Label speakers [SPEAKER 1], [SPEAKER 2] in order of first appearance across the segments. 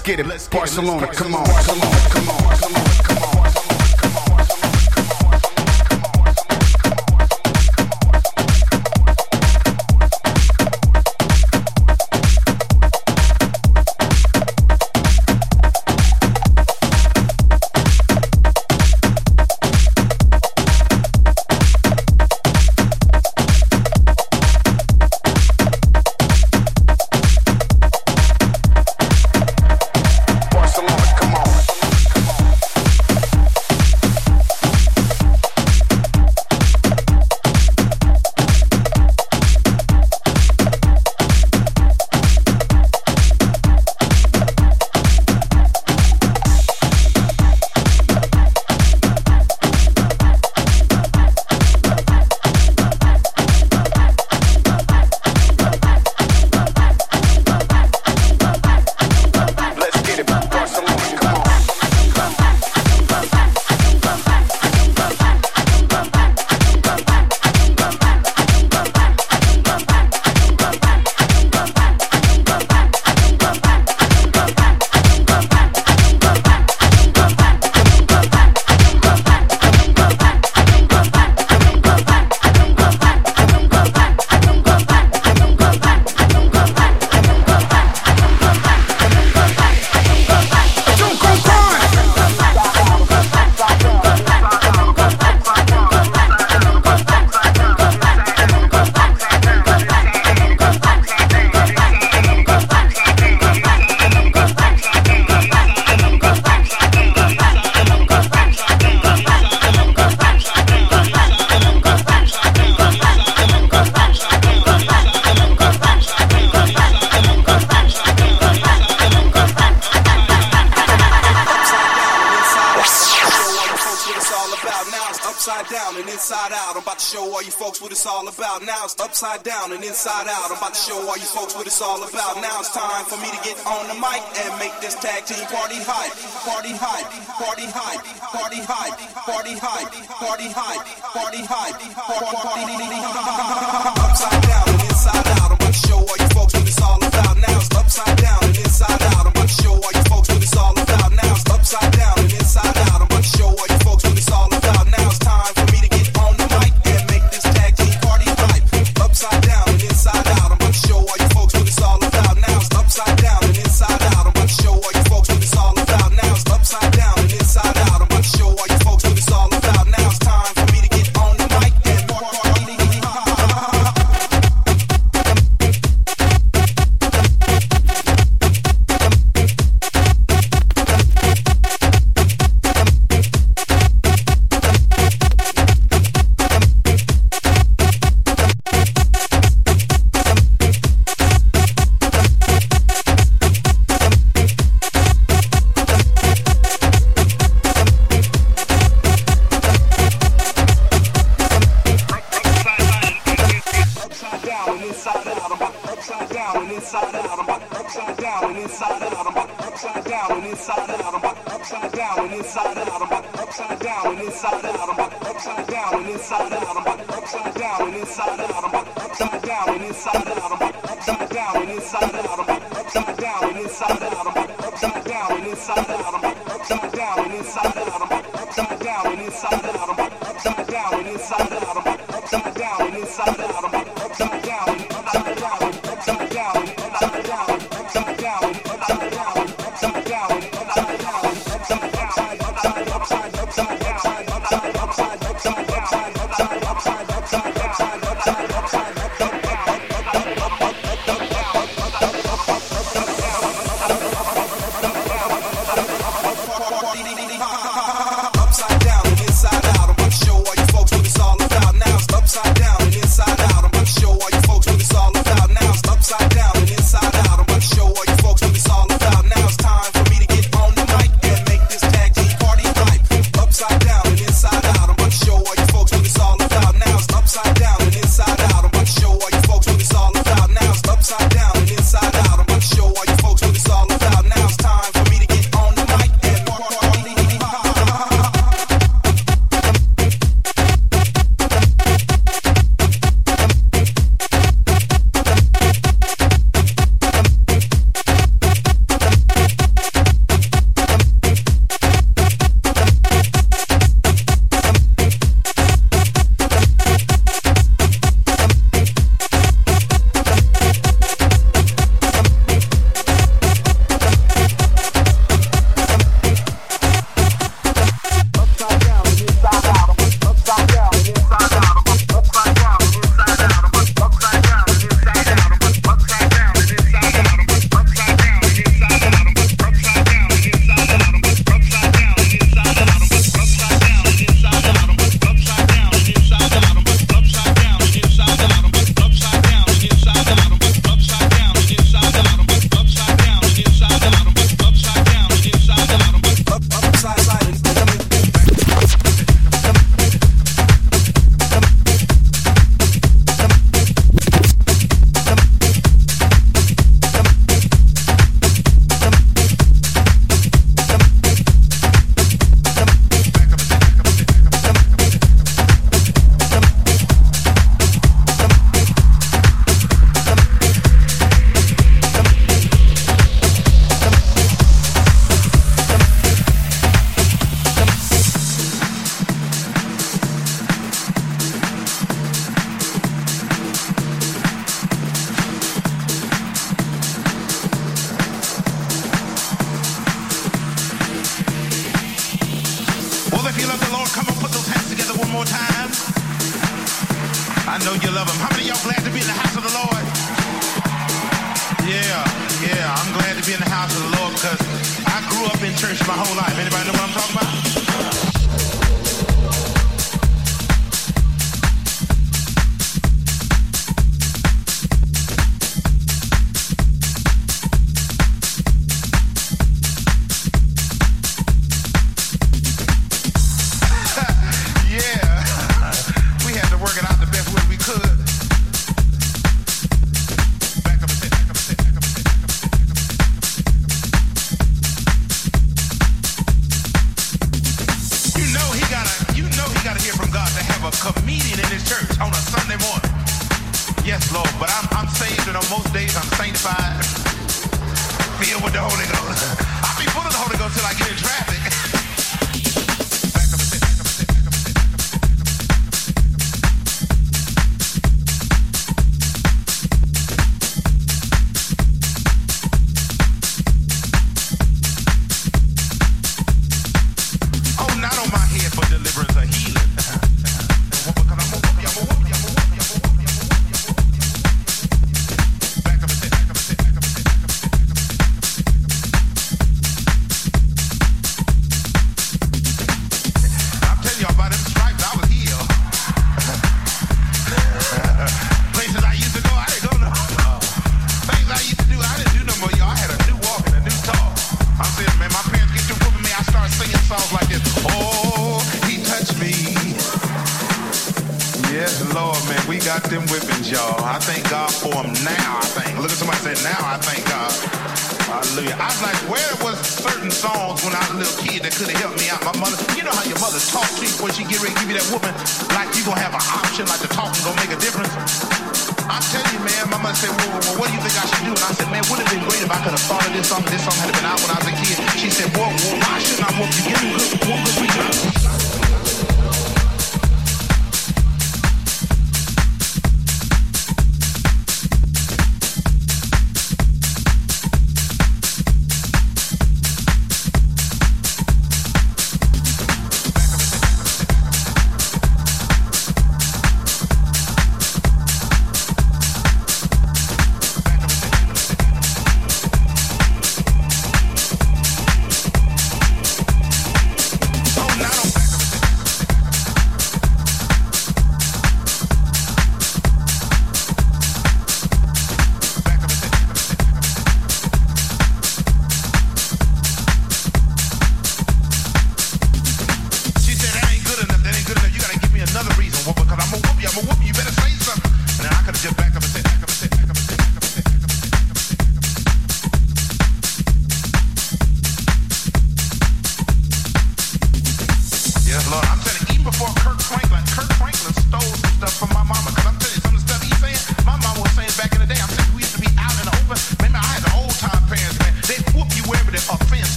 [SPEAKER 1] let's get it. Let's get Barcelona, it. Let's come on.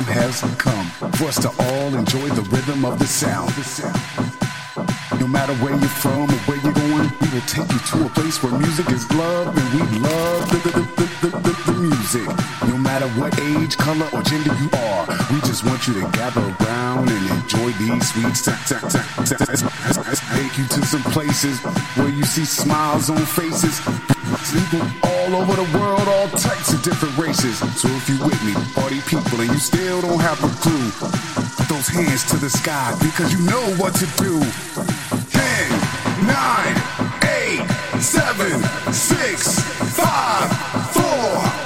[SPEAKER 2] Has come for us to all enjoy the rhythm of the sound. No matter where you're from or where you're going, we will take you to a place where music is loved and we love the, the, the, the, the, music. No matter what age, color, or gender you are, we just want you to gather around and enjoy these sweet. Take you to some places where you see smiles on faces. All over the world, all types of different races. So if you with me, party people, and you still don't have a clue, put those hands to the sky because you know what to do. Ten, nine, eight, seven, six, five, four,